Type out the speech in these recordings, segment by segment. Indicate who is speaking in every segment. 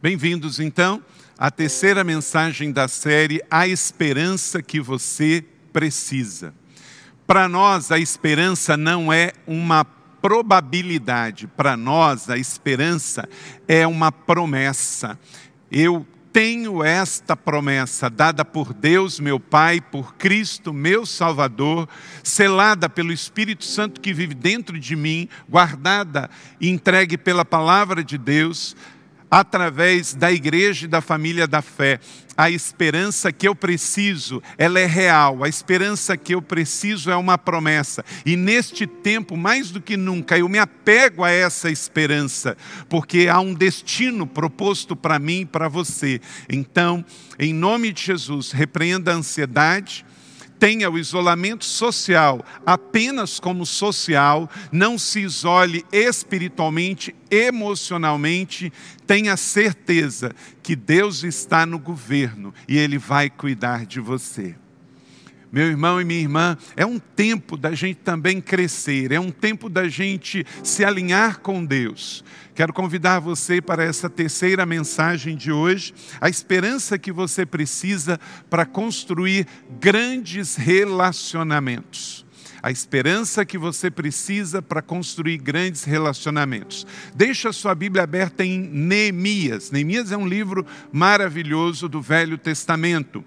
Speaker 1: Bem-vindos, então, à terceira mensagem da série A Esperança que Você Precisa. Para nós, a esperança não é uma probabilidade, para nós, a esperança é uma promessa. Eu tenho esta promessa dada por Deus, meu Pai, por Cristo, meu Salvador, selada pelo Espírito Santo que vive dentro de mim, guardada e entregue pela palavra de Deus através da igreja e da família da fé. A esperança que eu preciso, ela é real. A esperança que eu preciso é uma promessa. E neste tempo, mais do que nunca, eu me apego a essa esperança, porque há um destino proposto para mim e para você. Então, em nome de Jesus, repreenda a ansiedade, tenha o isolamento social apenas como social, não se isole espiritualmente, emocionalmente, tenha certeza que Deus está no governo e Ele vai cuidar de você. Meu irmão e minha irmã, é um tempo da gente também crescer, é um tempo da gente se alinhar com Deus. Quero convidar você para essa terceira mensagem de hoje, a esperança que você precisa para construir grandes relacionamentos. A esperança que você precisa para construir grandes relacionamentos. Deixa a sua Bíblia aberta em Neemias. Neemias é um livro maravilhoso do Velho Testamento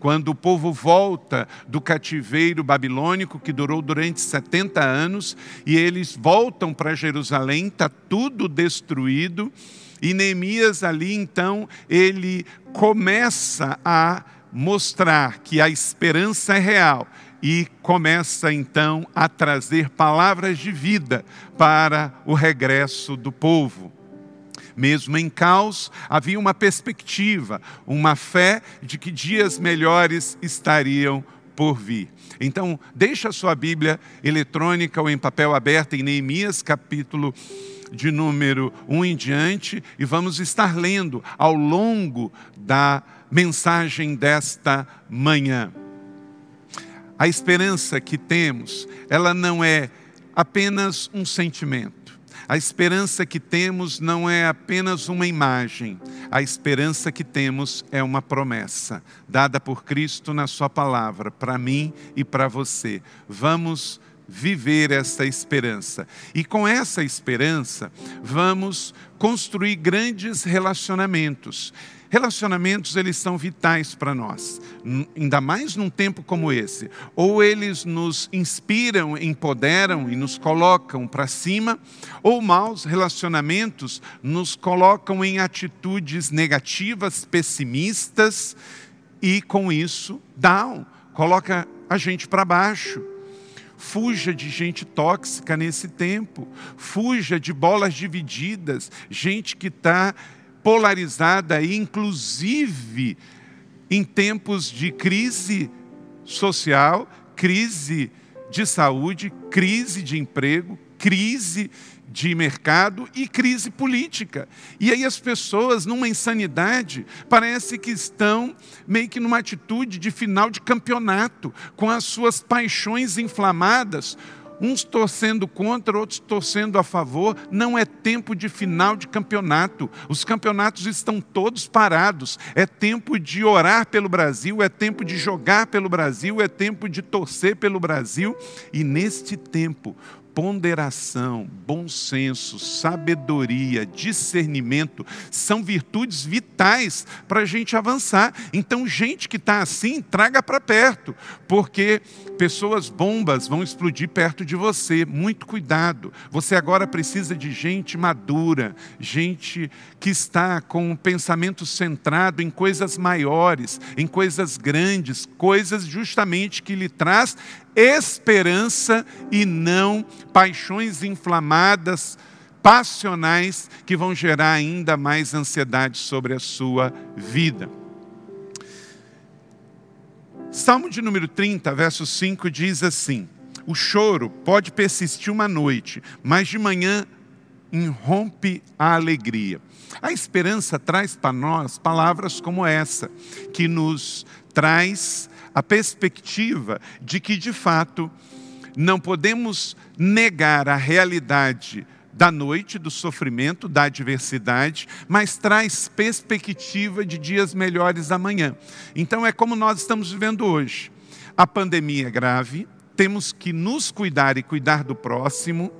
Speaker 1: quando o povo volta do cativeiro babilônico, que durou durante 70 anos, e eles voltam para Jerusalém, está tudo destruído, e Neemias ali então, ele começa a mostrar que a esperança é real e começa então a trazer palavras de vida para o regresso do povo. Mesmo em caos, havia uma perspectiva, uma fé de que dias melhores estariam por vir. Então, deixa a sua Bíblia eletrônica ou em papel aberto em Neemias, capítulo de número 1 em diante, e vamos estar lendo ao longo da mensagem desta manhã. A esperança que temos, ela não é apenas um sentimento a esperança que temos não é apenas uma imagem, a esperança que temos é uma promessa, dada por Cristo na Sua palavra, para mim e para você. Vamos viver essa esperança. E com essa esperança, vamos construir grandes relacionamentos. Relacionamentos, eles são vitais para nós, ainda mais num tempo como esse. Ou eles nos inspiram, empoderam e nos colocam para cima, ou maus relacionamentos nos colocam em atitudes negativas, pessimistas, e com isso, down, coloca a gente para baixo. Fuja de gente tóxica nesse tempo. Fuja de bolas divididas, gente que está polarizada, inclusive em tempos de crise social, crise de saúde, crise de emprego, crise de mercado e crise política. E aí as pessoas, numa insanidade, parece que estão meio que numa atitude de final de campeonato, com as suas paixões inflamadas, uns torcendo contra, outros torcendo a favor. Não é tempo de final de campeonato. Os campeonatos estão todos parados. É tempo de orar pelo Brasil, é tempo de jogar pelo Brasil, é tempo de torcer pelo Brasil. E neste tempo, ponderação, bom senso, sabedoria, discernimento são virtudes vitais para a gente avançar. Então, gente que está assim, traga para perto, porque pessoas bombas vão explodir perto de você. Muito cuidado. Você agora precisa de gente madura, gente que está com o pensamento centrado em coisas maiores, em coisas grandes, coisas justamente que lhe traz esperança e não paixões inflamadas, passionais, que vão gerar ainda mais ansiedade sobre a sua vida. Salmo de número 30, verso 5 diz assim: O choro pode persistir uma noite, mas de manhã irrompe a alegria. A esperança traz para nós palavras como essa, que nos traz a perspectiva de que, de fato, não podemos negar a realidade da noite, do sofrimento, da adversidade, mas traz perspectiva de dias melhores amanhã. Então é como nós estamos vivendo hoje. A pandemia é grave, temos que nos cuidar e cuidar do próximo.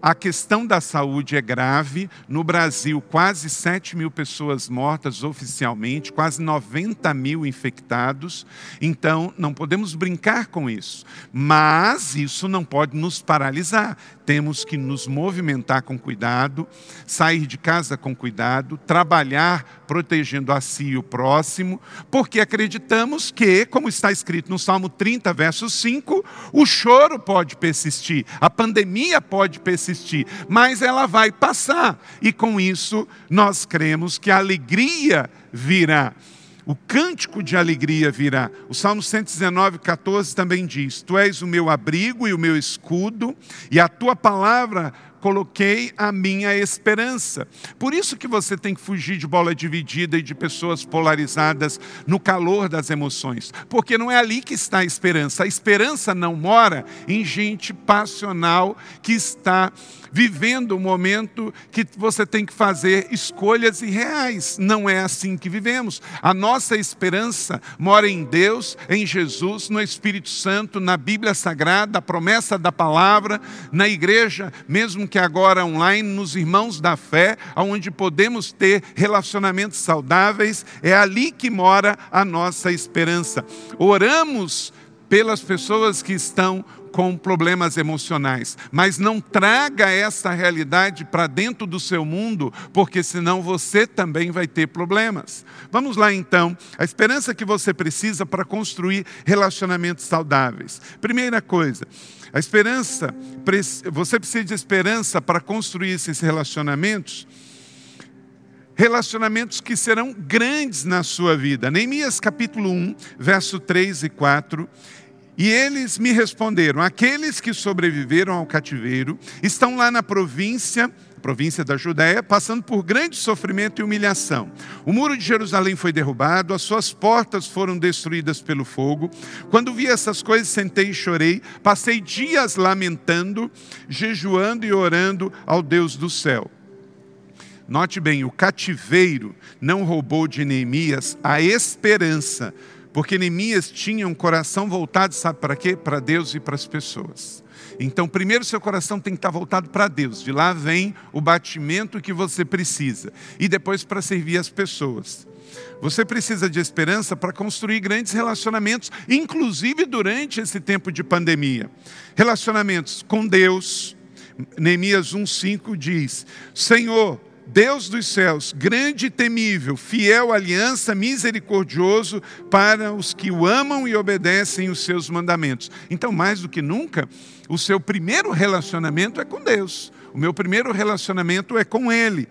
Speaker 1: A questão da saúde é grave. No Brasil, quase 7 mil pessoas mortas oficialmente, quase 90 mil infectados. Então, não podemos brincar com isso. Mas isso não pode nos paralisar temos que nos movimentar com cuidado, sair de casa com cuidado, trabalhar protegendo a si e o próximo, porque acreditamos que, como está escrito no Salmo 30, verso 5, o choro pode persistir, a pandemia pode persistir, mas ela vai passar, e com isso nós cremos que a alegria virá o cântico de alegria virá. O Salmo 119, 14 também diz: Tu és o meu abrigo e o meu escudo, e a tua palavra coloquei a minha esperança. Por isso que você tem que fugir de bola dividida e de pessoas polarizadas no calor das emoções, porque não é ali que está a esperança. A esperança não mora em gente passional que está vivendo um momento que você tem que fazer escolhas irreais. Não é assim que vivemos. A nossa esperança mora em Deus, em Jesus, no Espírito Santo, na Bíblia Sagrada, a promessa da palavra, na igreja, mesmo que agora online, nos irmãos da fé, onde podemos ter relacionamentos saudáveis. É ali que mora a nossa esperança. Oramos pelas pessoas que estão com problemas emocionais. Mas não traga essa realidade para dentro do seu mundo, porque senão você também vai ter problemas. Vamos lá então, a esperança que você precisa para construir relacionamentos saudáveis. Primeira coisa, a esperança, você precisa de esperança para construir esses relacionamentos relacionamentos que serão grandes na sua vida. Neemias capítulo 1, verso 3 e 4, e eles me responderam: aqueles que sobreviveram ao cativeiro estão lá na província, província da Judéia, passando por grande sofrimento e humilhação. O muro de Jerusalém foi derrubado, as suas portas foram destruídas pelo fogo. Quando vi essas coisas, sentei e chorei, passei dias lamentando, jejuando e orando ao Deus do céu. Note bem, o cativeiro não roubou de Neemias a esperança porque Neemias tinha um coração voltado, sabe para quê? Para Deus e para as pessoas. Então, primeiro seu coração tem que estar voltado para Deus. De lá vem o batimento que você precisa. E depois para servir as pessoas. Você precisa de esperança para construir grandes relacionamentos, inclusive durante esse tempo de pandemia. Relacionamentos com Deus. Neemias 1,5 diz: Senhor, Deus dos céus, grande e temível, fiel aliança, misericordioso para os que o amam e obedecem os seus mandamentos. Então, mais do que nunca, o seu primeiro relacionamento é com Deus. O meu primeiro relacionamento é com Ele.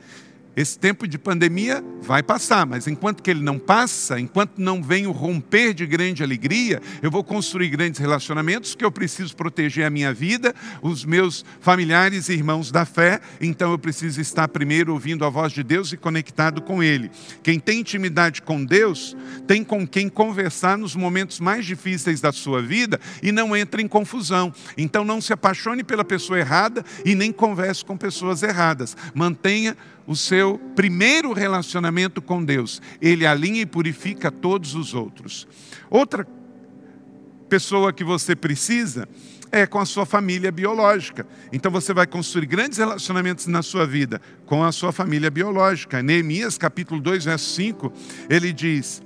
Speaker 1: Esse tempo de pandemia vai passar, mas enquanto que ele não passa, enquanto não vem o romper de grande alegria, eu vou construir grandes relacionamentos que eu preciso proteger a minha vida, os meus familiares e irmãos da fé, então eu preciso estar primeiro ouvindo a voz de Deus e conectado com Ele. Quem tem intimidade com Deus, tem com quem conversar nos momentos mais difíceis da sua vida e não entra em confusão. Então não se apaixone pela pessoa errada e nem converse com pessoas erradas. Mantenha o seu primeiro relacionamento com Deus. Ele alinha e purifica todos os outros. Outra pessoa que você precisa é com a sua família biológica. Então você vai construir grandes relacionamentos na sua vida com a sua família biológica. Neemias capítulo 2, verso 5, ele diz: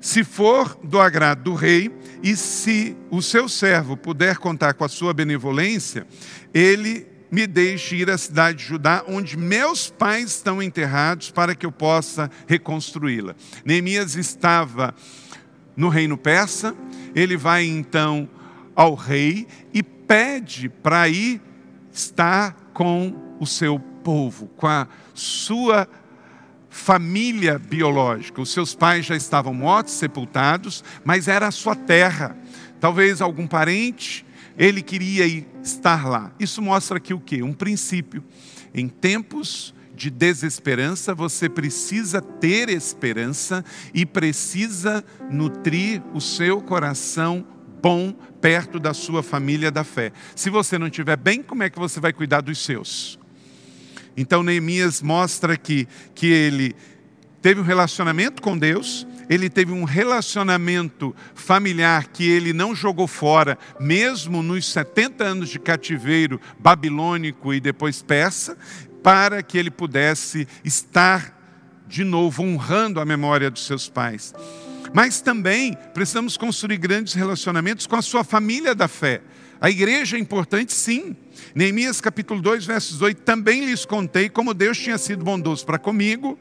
Speaker 1: Se for do agrado do rei, e se o seu servo puder contar com a sua benevolência, ele me deixe ir à cidade de Judá, onde meus pais estão enterrados, para que eu possa reconstruí-la. Neemias estava no reino persa, ele vai então ao rei e pede para ir estar com o seu povo, com a sua família biológica. Os seus pais já estavam mortos, sepultados, mas era a sua terra. Talvez algum parente ele queria estar lá. Isso mostra aqui o quê? Um princípio. Em tempos de desesperança, você precisa ter esperança e precisa nutrir o seu coração bom perto da sua família da fé. Se você não estiver bem, como é que você vai cuidar dos seus? Então Neemias mostra aqui que ele teve um relacionamento com Deus, ele teve um relacionamento familiar que ele não jogou fora, mesmo nos 70 anos de cativeiro babilônico e depois persa, para que ele pudesse estar de novo honrando a memória dos seus pais. Mas também precisamos construir grandes relacionamentos com a sua família da fé. A igreja é importante, sim. Neemias capítulo 2, versos 8, também lhes contei como Deus tinha sido bondoso para comigo,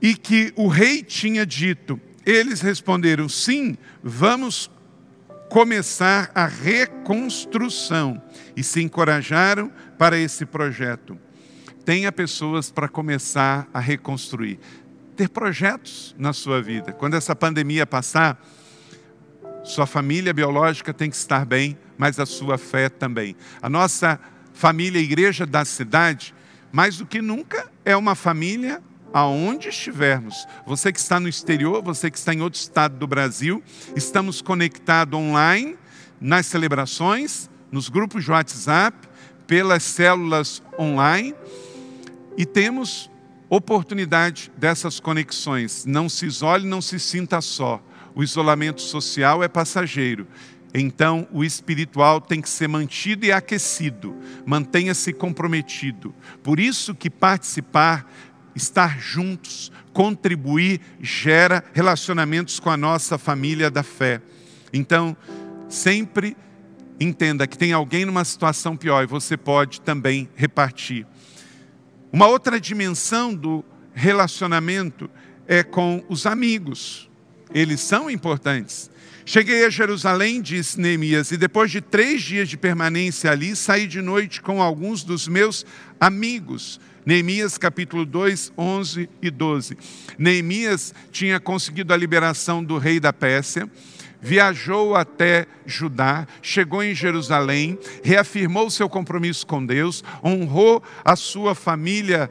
Speaker 1: e que o rei tinha dito. Eles responderam: sim, vamos começar a reconstrução. E se encorajaram para esse projeto. Tenha pessoas para começar a reconstruir. Ter projetos na sua vida. Quando essa pandemia passar, sua família biológica tem que estar bem, mas a sua fé também. A nossa família, a igreja da cidade, mais do que nunca, é uma família aonde estivermos. Você que está no exterior, você que está em outro estado do Brasil, estamos conectados online nas celebrações, nos grupos de WhatsApp, pelas células online e temos oportunidade dessas conexões. Não se isole, não se sinta só. O isolamento social é passageiro. Então, o espiritual tem que ser mantido e aquecido. Mantenha-se comprometido. Por isso que participar estar juntos, contribuir, gera relacionamentos com a nossa família da fé. Então, sempre entenda que tem alguém numa situação pior e você pode também repartir. Uma outra dimensão do relacionamento é com os amigos. Eles são importantes. Cheguei a Jerusalém, disse Neemias, e depois de três dias de permanência ali, saí de noite com alguns dos meus amigos Neemias capítulo 2, 11 e 12. Neemias tinha conseguido a liberação do rei da Pérsia, viajou até Judá, chegou em Jerusalém, reafirmou seu compromisso com Deus, honrou a sua família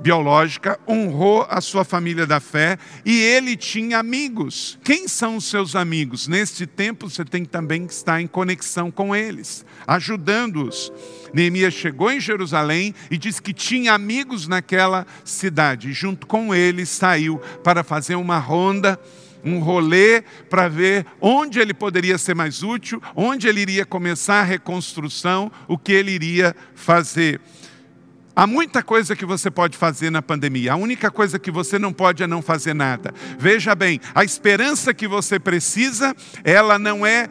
Speaker 1: biológica, honrou a sua família da fé e ele tinha amigos. Quem são os seus amigos? Neste tempo você tem também que estar em conexão com eles, ajudando-os. Neemias chegou em Jerusalém e disse que tinha amigos naquela cidade. Junto com ele saiu para fazer uma ronda um rolê para ver onde ele poderia ser mais útil, onde ele iria começar a reconstrução, o que ele iria fazer. Há muita coisa que você pode fazer na pandemia. A única coisa que você não pode é não fazer nada. Veja bem, a esperança que você precisa, ela não é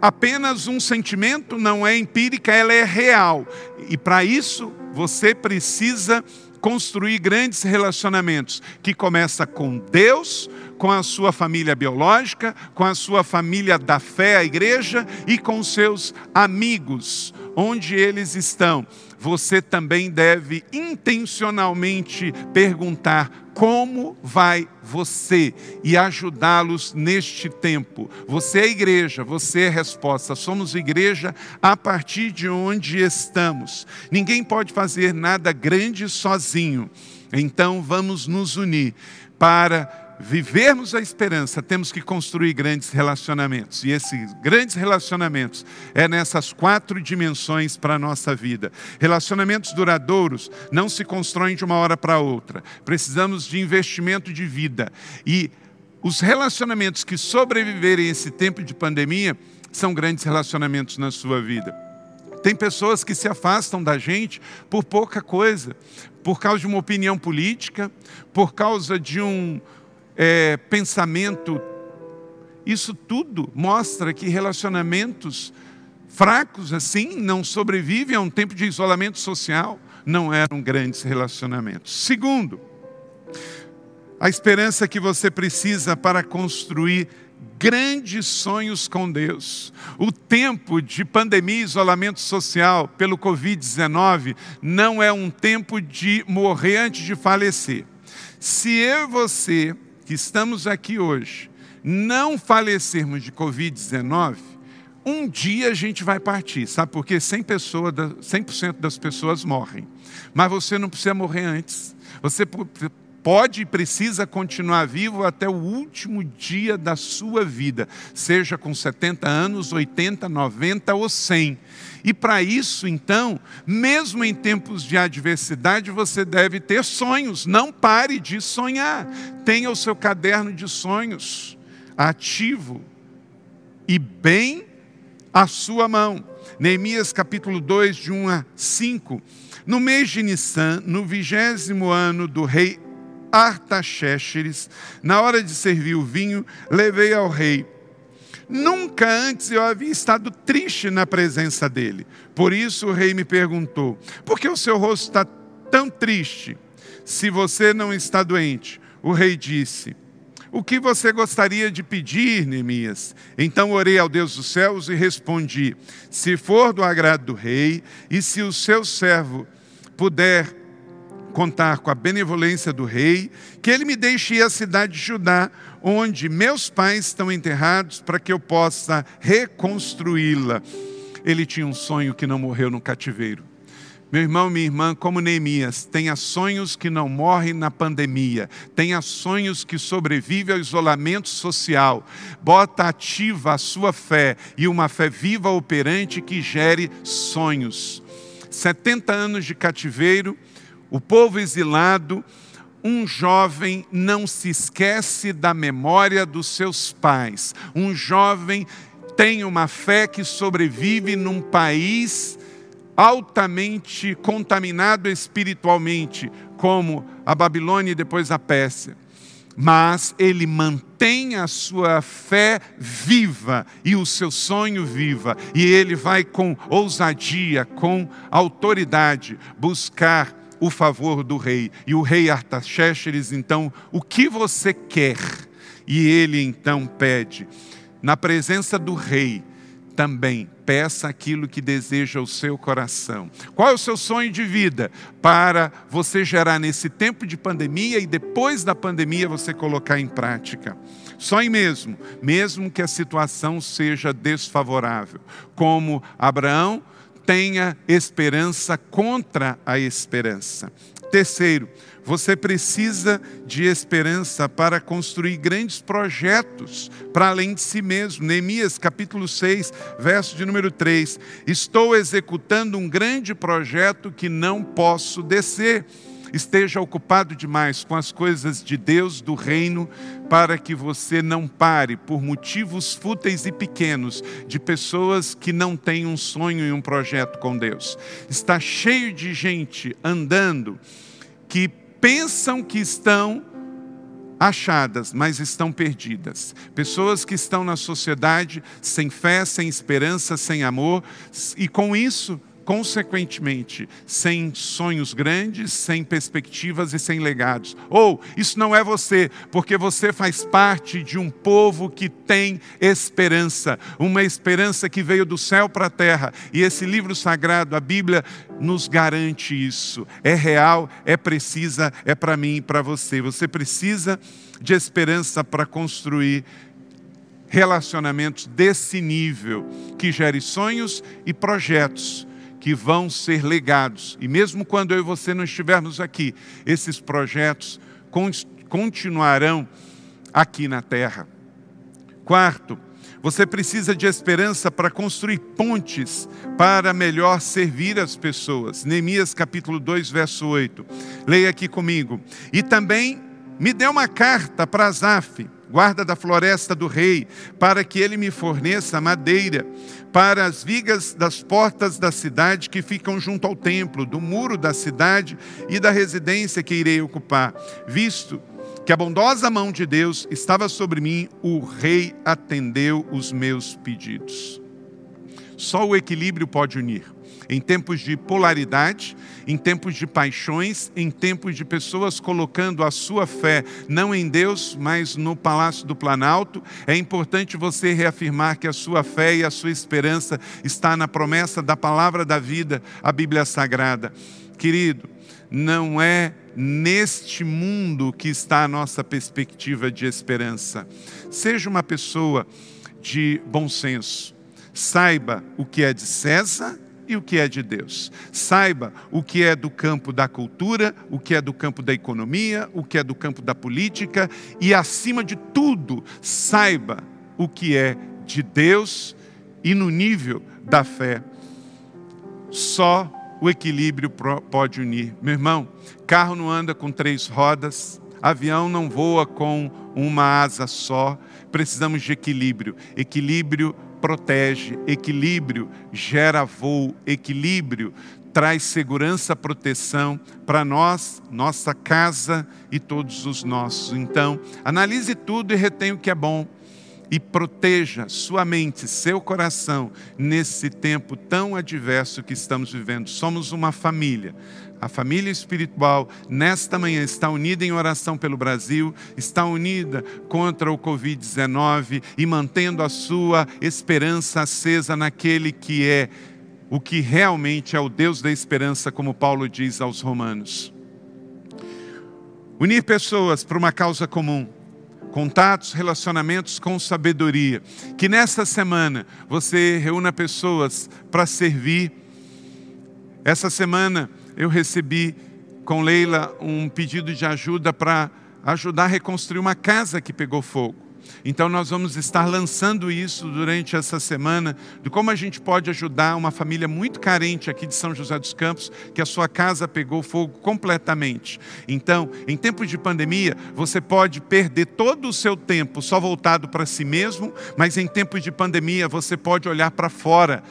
Speaker 1: apenas um sentimento, não é empírica, ela é real. E para isso, você precisa construir grandes relacionamentos, que começa com Deus, com a sua família biológica, com a sua família da fé, a igreja, e com seus amigos, onde eles estão você também deve intencionalmente perguntar como vai você e ajudá-los neste tempo. Você é igreja, você é resposta. Somos igreja a partir de onde estamos. Ninguém pode fazer nada grande sozinho. Então vamos nos unir para vivermos a esperança, temos que construir grandes relacionamentos. E esses grandes relacionamentos é nessas quatro dimensões para a nossa vida. Relacionamentos duradouros não se constroem de uma hora para outra. Precisamos de investimento de vida. E os relacionamentos que sobreviverem a esse tempo de pandemia são grandes relacionamentos na sua vida. Tem pessoas que se afastam da gente por pouca coisa, por causa de uma opinião política, por causa de um, é, pensamento. Isso tudo mostra que relacionamentos fracos assim não sobrevivem a um tempo de isolamento social, não eram grandes relacionamentos. Segundo, a esperança que você precisa para construir grandes sonhos com Deus. O tempo de pandemia e isolamento social pelo Covid-19 não é um tempo de morrer antes de falecer. Se eu e você que estamos aqui hoje não falecermos de Covid-19, um dia a gente vai partir, sabe? Porque 100%, pessoa, 100 das pessoas morrem. Mas você não precisa morrer antes. Você pode e precisa continuar vivo até o último dia da sua vida, seja com 70 anos, 80, 90 ou 100. E para isso, então, mesmo em tempos de adversidade, você deve ter sonhos. Não pare de sonhar. Tenha o seu caderno de sonhos ativo e bem à sua mão. Neemias capítulo 2, de 1 a 5. No mês de Nissan, no vigésimo ano do rei Artaxerxes, na hora de servir o vinho, levei ao rei. Nunca antes eu havia estado triste na presença dele. Por isso o rei me perguntou: por que o seu rosto está tão triste? Se você não está doente. O rei disse: o que você gostaria de pedir, Neemias? Então orei ao Deus dos céus e respondi: Se for do agrado do rei, e se o seu servo puder contar com a benevolência do rei, que ele me deixe ir à cidade de Judá, onde meus pais estão enterrados, para que eu possa reconstruí-la. Ele tinha um sonho que não morreu no cativeiro. Meu irmão, minha irmã, como Neemias, tenha sonhos que não morrem na pandemia, tenha sonhos que sobrevivem ao isolamento social, bota ativa a sua fé e uma fé viva, operante, que gere sonhos. 70 anos de cativeiro, o povo exilado, um jovem não se esquece da memória dos seus pais. Um jovem tem uma fé que sobrevive num país altamente contaminado espiritualmente, como a Babilônia e depois a Pérsia. Mas ele mantém a sua fé viva e o seu sonho viva, e ele vai com ousadia, com autoridade buscar o favor do rei. E o rei Artaxerxes, então, o que você quer? E ele então pede, na presença do rei, também peça aquilo que deseja o seu coração. Qual é o seu sonho de vida para você gerar nesse tempo de pandemia e depois da pandemia você colocar em prática? Sonhe mesmo, mesmo que a situação seja desfavorável. Como Abraão, tenha esperança contra a esperança. Terceiro, você precisa de esperança para construir grandes projetos para além de si mesmo. Neemias capítulo 6, verso de número 3. Estou executando um grande projeto que não posso descer. Esteja ocupado demais com as coisas de Deus, do reino, para que você não pare por motivos fúteis e pequenos de pessoas que não têm um sonho e um projeto com Deus. Está cheio de gente andando que pensam que estão achadas, mas estão perdidas. Pessoas que estão na sociedade sem fé, sem esperança, sem amor, e com isso consequentemente, sem sonhos grandes, sem perspectivas e sem legados. Ou isso não é você, porque você faz parte de um povo que tem esperança, uma esperança que veio do céu para a terra. E esse livro sagrado, a Bíblia, nos garante isso. É real, é precisa, é para mim e para você. Você precisa de esperança para construir relacionamentos desse nível, que gere sonhos e projetos que vão ser legados. E mesmo quando eu e você não estivermos aqui, esses projetos continuarão aqui na terra. Quarto, você precisa de esperança para construir pontes para melhor servir as pessoas. Neemias capítulo 2, verso 8. Leia aqui comigo. E também me deu uma carta para Azaf, guarda da floresta do rei, para que ele me forneça madeira para as vigas das portas da cidade que ficam junto ao templo, do muro da cidade e da residência que irei ocupar, visto que a bondosa mão de Deus estava sobre mim, o rei atendeu os meus pedidos. Só o equilíbrio pode unir em tempos de polaridade, em tempos de paixões, em tempos de pessoas colocando a sua fé não em Deus, mas no Palácio do Planalto, é importante você reafirmar que a sua fé e a sua esperança está na promessa da palavra da vida, a Bíblia Sagrada. Querido, não é neste mundo que está a nossa perspectiva de esperança. Seja uma pessoa de bom senso. Saiba o que é de César e o que é de Deus. Saiba o que é do campo da cultura, o que é do campo da economia, o que é do campo da política e, acima de tudo, saiba o que é de Deus e no nível da fé. Só o equilíbrio pode unir. Meu irmão, carro não anda com três rodas, avião não voa com uma asa só. Precisamos de equilíbrio. Equilíbrio protege, equilíbrio gera voo, equilíbrio traz segurança, proteção para nós, nossa casa e todos os nossos. Então, analise tudo e retenha o que é bom e proteja sua mente, seu coração nesse tempo tão adverso que estamos vivendo. Somos uma família. A família espiritual, nesta manhã, está unida em oração pelo Brasil, está unida contra o Covid-19 e mantendo a sua esperança acesa naquele que é o que realmente é o Deus da esperança, como Paulo diz aos Romanos. Unir pessoas para uma causa comum contatos, relacionamentos com sabedoria. Que nesta semana você reúna pessoas para servir. Essa semana eu recebi com Leila um pedido de ajuda para ajudar a reconstruir uma casa que pegou fogo. Então, nós vamos estar lançando isso durante essa semana, de como a gente pode ajudar uma família muito carente aqui de São José dos Campos, que a sua casa pegou fogo completamente. Então, em tempos de pandemia, você pode perder todo o seu tempo só voltado para si mesmo, mas em tempos de pandemia, você pode olhar para fora,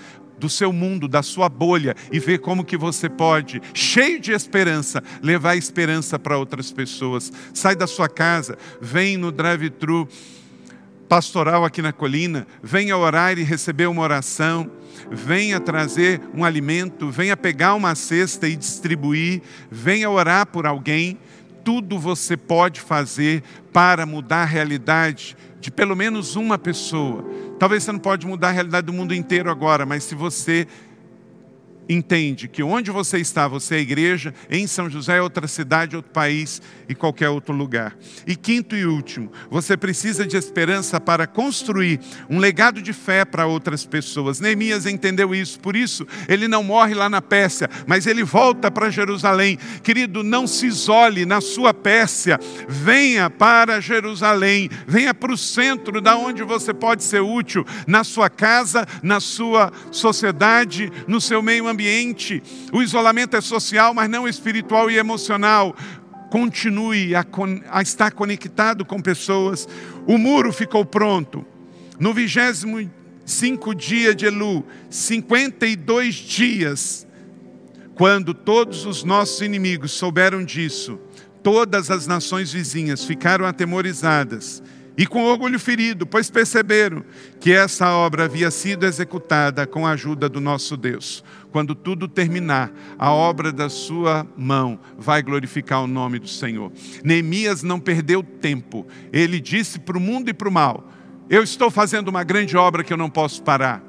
Speaker 1: do seu mundo, da sua bolha e ver como que você pode, cheio de esperança, levar esperança para outras pessoas. Sai da sua casa, vem no drive-thru pastoral aqui na colina, venha orar e receber uma oração, venha trazer um alimento, venha pegar uma cesta e distribuir, venha orar por alguém. Tudo você pode fazer para mudar a realidade de pelo menos uma pessoa. Talvez você não pode mudar a realidade do mundo inteiro agora, mas se você entende que onde você está, você é igreja, em São José é outra cidade, outro país e qualquer outro lugar. E quinto e último, você precisa de esperança para construir um legado de fé para outras pessoas. Neemias entendeu isso, por isso ele não morre lá na Pérsia, mas ele volta para Jerusalém. Querido, não se isole na sua Pérsia, venha para Jerusalém, venha para o centro da onde você pode ser útil, na sua casa, na sua sociedade, no seu meio ambiente. O isolamento é social, mas não espiritual e emocional. Continue a, a estar conectado com pessoas. O muro ficou pronto. No vigésimo cinco dia de Elu, 52 dias, quando todos os nossos inimigos souberam disso, todas as nações vizinhas ficaram atemorizadas e com orgulho ferido, pois perceberam que essa obra havia sido executada com a ajuda do nosso Deus. Quando tudo terminar, a obra da sua mão vai glorificar o nome do Senhor. Neemias não perdeu tempo, ele disse para o mundo e para o mal: Eu estou fazendo uma grande obra que eu não posso parar.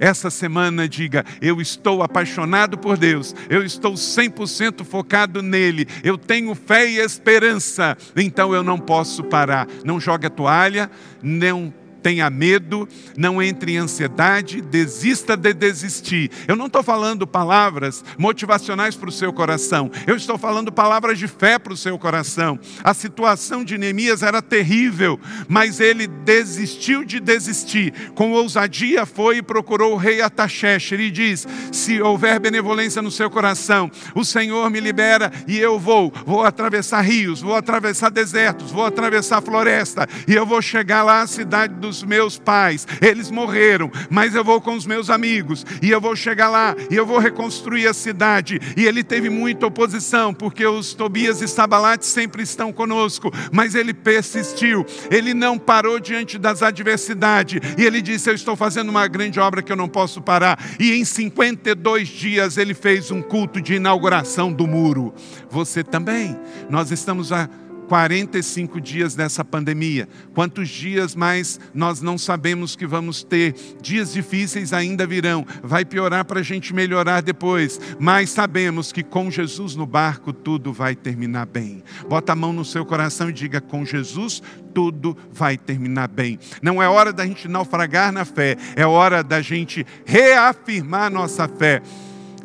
Speaker 1: Essa semana diga: Eu estou apaixonado por Deus, eu estou 100% focado nele, eu tenho fé e esperança, então eu não posso parar. Não jogue a toalha, não tenha medo, não entre em ansiedade, desista de desistir. Eu não estou falando palavras motivacionais para o seu coração, eu estou falando palavras de fé para o seu coração. A situação de Neemias era terrível, mas ele desistiu de desistir. Com ousadia foi e procurou o rei Ataxerxes e diz: Se houver benevolência no seu coração, o Senhor me libera e eu vou. Vou atravessar rios, vou atravessar desertos, vou atravessar floresta e eu vou chegar lá à cidade dos os meus pais, eles morreram, mas eu vou com os meus amigos, e eu vou chegar lá, e eu vou reconstruir a cidade. E ele teve muita oposição, porque os Tobias e Sabalates sempre estão conosco, mas ele persistiu, ele não parou diante das adversidades, e ele disse: Eu estou fazendo uma grande obra que eu não posso parar. E em 52 dias ele fez um culto de inauguração do muro. Você também, nós estamos a 45 dias dessa pandemia. Quantos dias mais nós não sabemos que vamos ter? Dias difíceis ainda virão. Vai piorar para a gente melhorar depois. Mas sabemos que com Jesus no barco tudo vai terminar bem. Bota a mão no seu coração e diga: com Jesus tudo vai terminar bem. Não é hora da gente naufragar na fé, é hora da gente reafirmar nossa fé.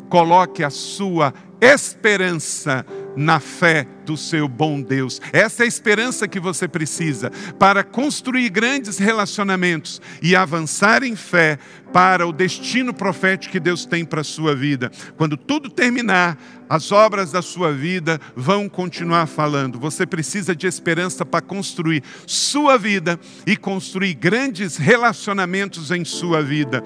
Speaker 1: Coloque a sua esperança na fé do seu bom Deus. Essa é a esperança que você precisa para construir grandes relacionamentos e avançar em fé para o destino profético que Deus tem para a sua vida. Quando tudo terminar, as obras da sua vida vão continuar falando. Você precisa de esperança para construir sua vida e construir grandes relacionamentos em sua vida.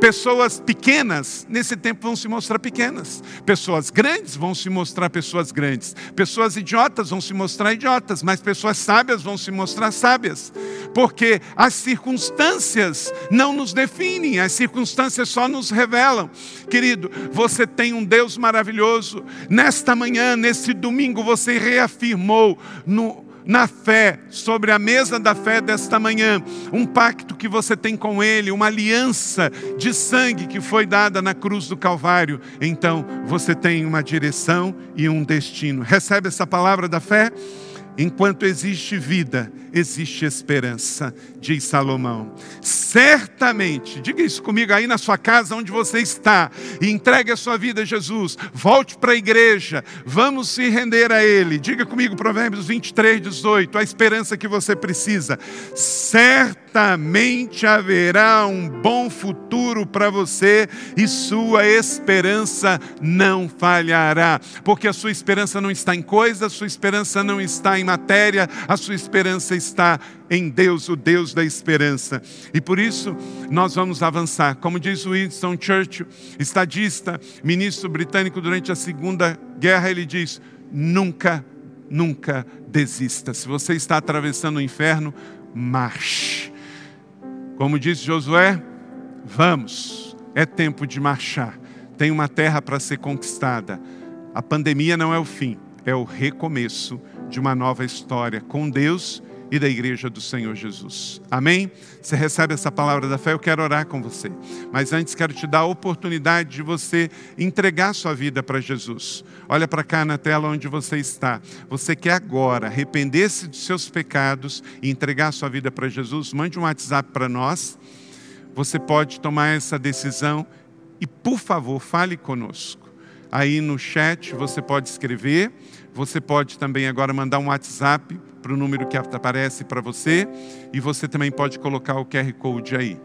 Speaker 1: Pessoas pequenas, nesse tempo, vão se mostrar pequenas. Pessoas grandes vão se mostrar pessoas grandes. Pessoas idiotas vão se mostrar idiotas. Mas pessoas sábias vão se mostrar sábias. Porque as circunstâncias não nos definem, as circunstâncias só nos revelam. Querido, você tem um Deus maravilhoso. Nesta manhã, nesse domingo, você reafirmou no na fé, sobre a mesa da fé desta manhã, um pacto que você tem com Ele, uma aliança de sangue que foi dada na cruz do Calvário, então você tem uma direção e um destino. Recebe essa palavra da fé? Enquanto existe vida, existe esperança, diz Salomão. Certamente, diga isso comigo aí na sua casa, onde você está, e entregue a sua vida a Jesus. Volte para a igreja, vamos se render a Ele. Diga comigo, Provérbios 23, 18, a esperança que você precisa. Certamente haverá um bom futuro para você e sua esperança não falhará, porque a sua esperança não está em coisas, a sua esperança não está em matéria, a sua esperança está em Deus, o Deus da esperança. E por isso nós vamos avançar. Como diz Winston Churchill, estadista, ministro britânico durante a Segunda Guerra, ele diz: nunca, nunca desista. Se você está atravessando o inferno, marche. Como disse Josué, vamos, é tempo de marchar. Tem uma terra para ser conquistada. A pandemia não é o fim, é o recomeço de uma nova história com Deus e da igreja do Senhor Jesus. Amém? Você recebe essa palavra da fé, eu quero orar com você. Mas antes quero te dar a oportunidade de você entregar sua vida para Jesus. Olha para cá na tela onde você está. Você quer agora arrepender-se dos seus pecados e entregar sua vida para Jesus? Mande um WhatsApp para nós. Você pode tomar essa decisão e, por favor, fale conosco. Aí no chat você pode escrever você pode também agora mandar um WhatsApp para o número que aparece para você e você também pode colocar o QR Code aí.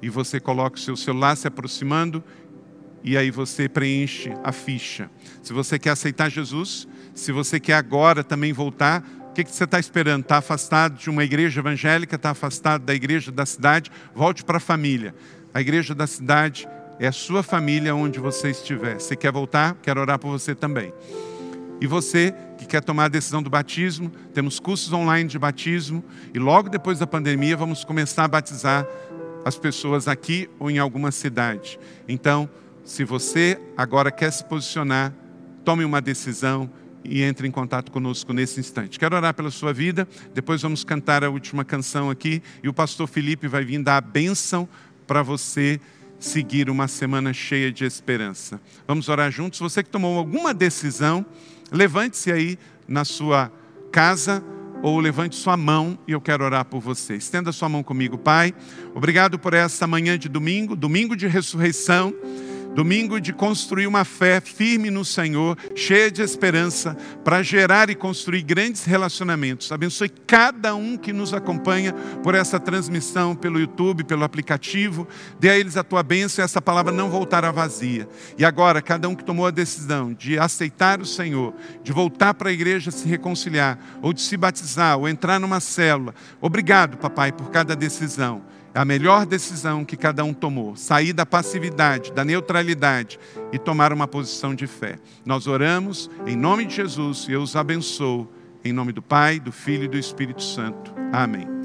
Speaker 1: E você coloca o seu celular se aproximando e aí você preenche a ficha. Se você quer aceitar Jesus, se você quer agora também voltar, o que, que você está esperando? Está afastado de uma igreja evangélica, está afastado da igreja da cidade? Volte para a família. A igreja da cidade é a sua família onde você estiver. Se quer voltar, quero orar por você também. E você que quer tomar a decisão do batismo, temos cursos online de batismo e logo depois da pandemia vamos começar a batizar as pessoas aqui ou em alguma cidade. Então, se você agora quer se posicionar, tome uma decisão e entre em contato conosco nesse instante. Quero orar pela sua vida, depois vamos cantar a última canção aqui e o pastor Felipe vai vir dar a bênção para você seguir uma semana cheia de esperança. Vamos orar juntos. Você que tomou alguma decisão, Levante-se aí na sua casa ou levante sua mão e eu quero orar por você. Estenda sua mão comigo, Pai. Obrigado por essa manhã de domingo, domingo de ressurreição. Domingo de construir uma fé firme no Senhor, cheia de esperança, para gerar e construir grandes relacionamentos. Abençoe cada um que nos acompanha por essa transmissão pelo YouTube, pelo aplicativo. Dê a eles a tua bênção e essa palavra não voltará vazia. E agora, cada um que tomou a decisão de aceitar o Senhor, de voltar para a igreja se reconciliar, ou de se batizar, ou entrar numa célula. Obrigado, papai, por cada decisão. A melhor decisão que cada um tomou. Sair da passividade, da neutralidade e tomar uma posição de fé. Nós oramos em nome de Jesus e eu os abençoo. Em nome do Pai, do Filho e do Espírito Santo. Amém.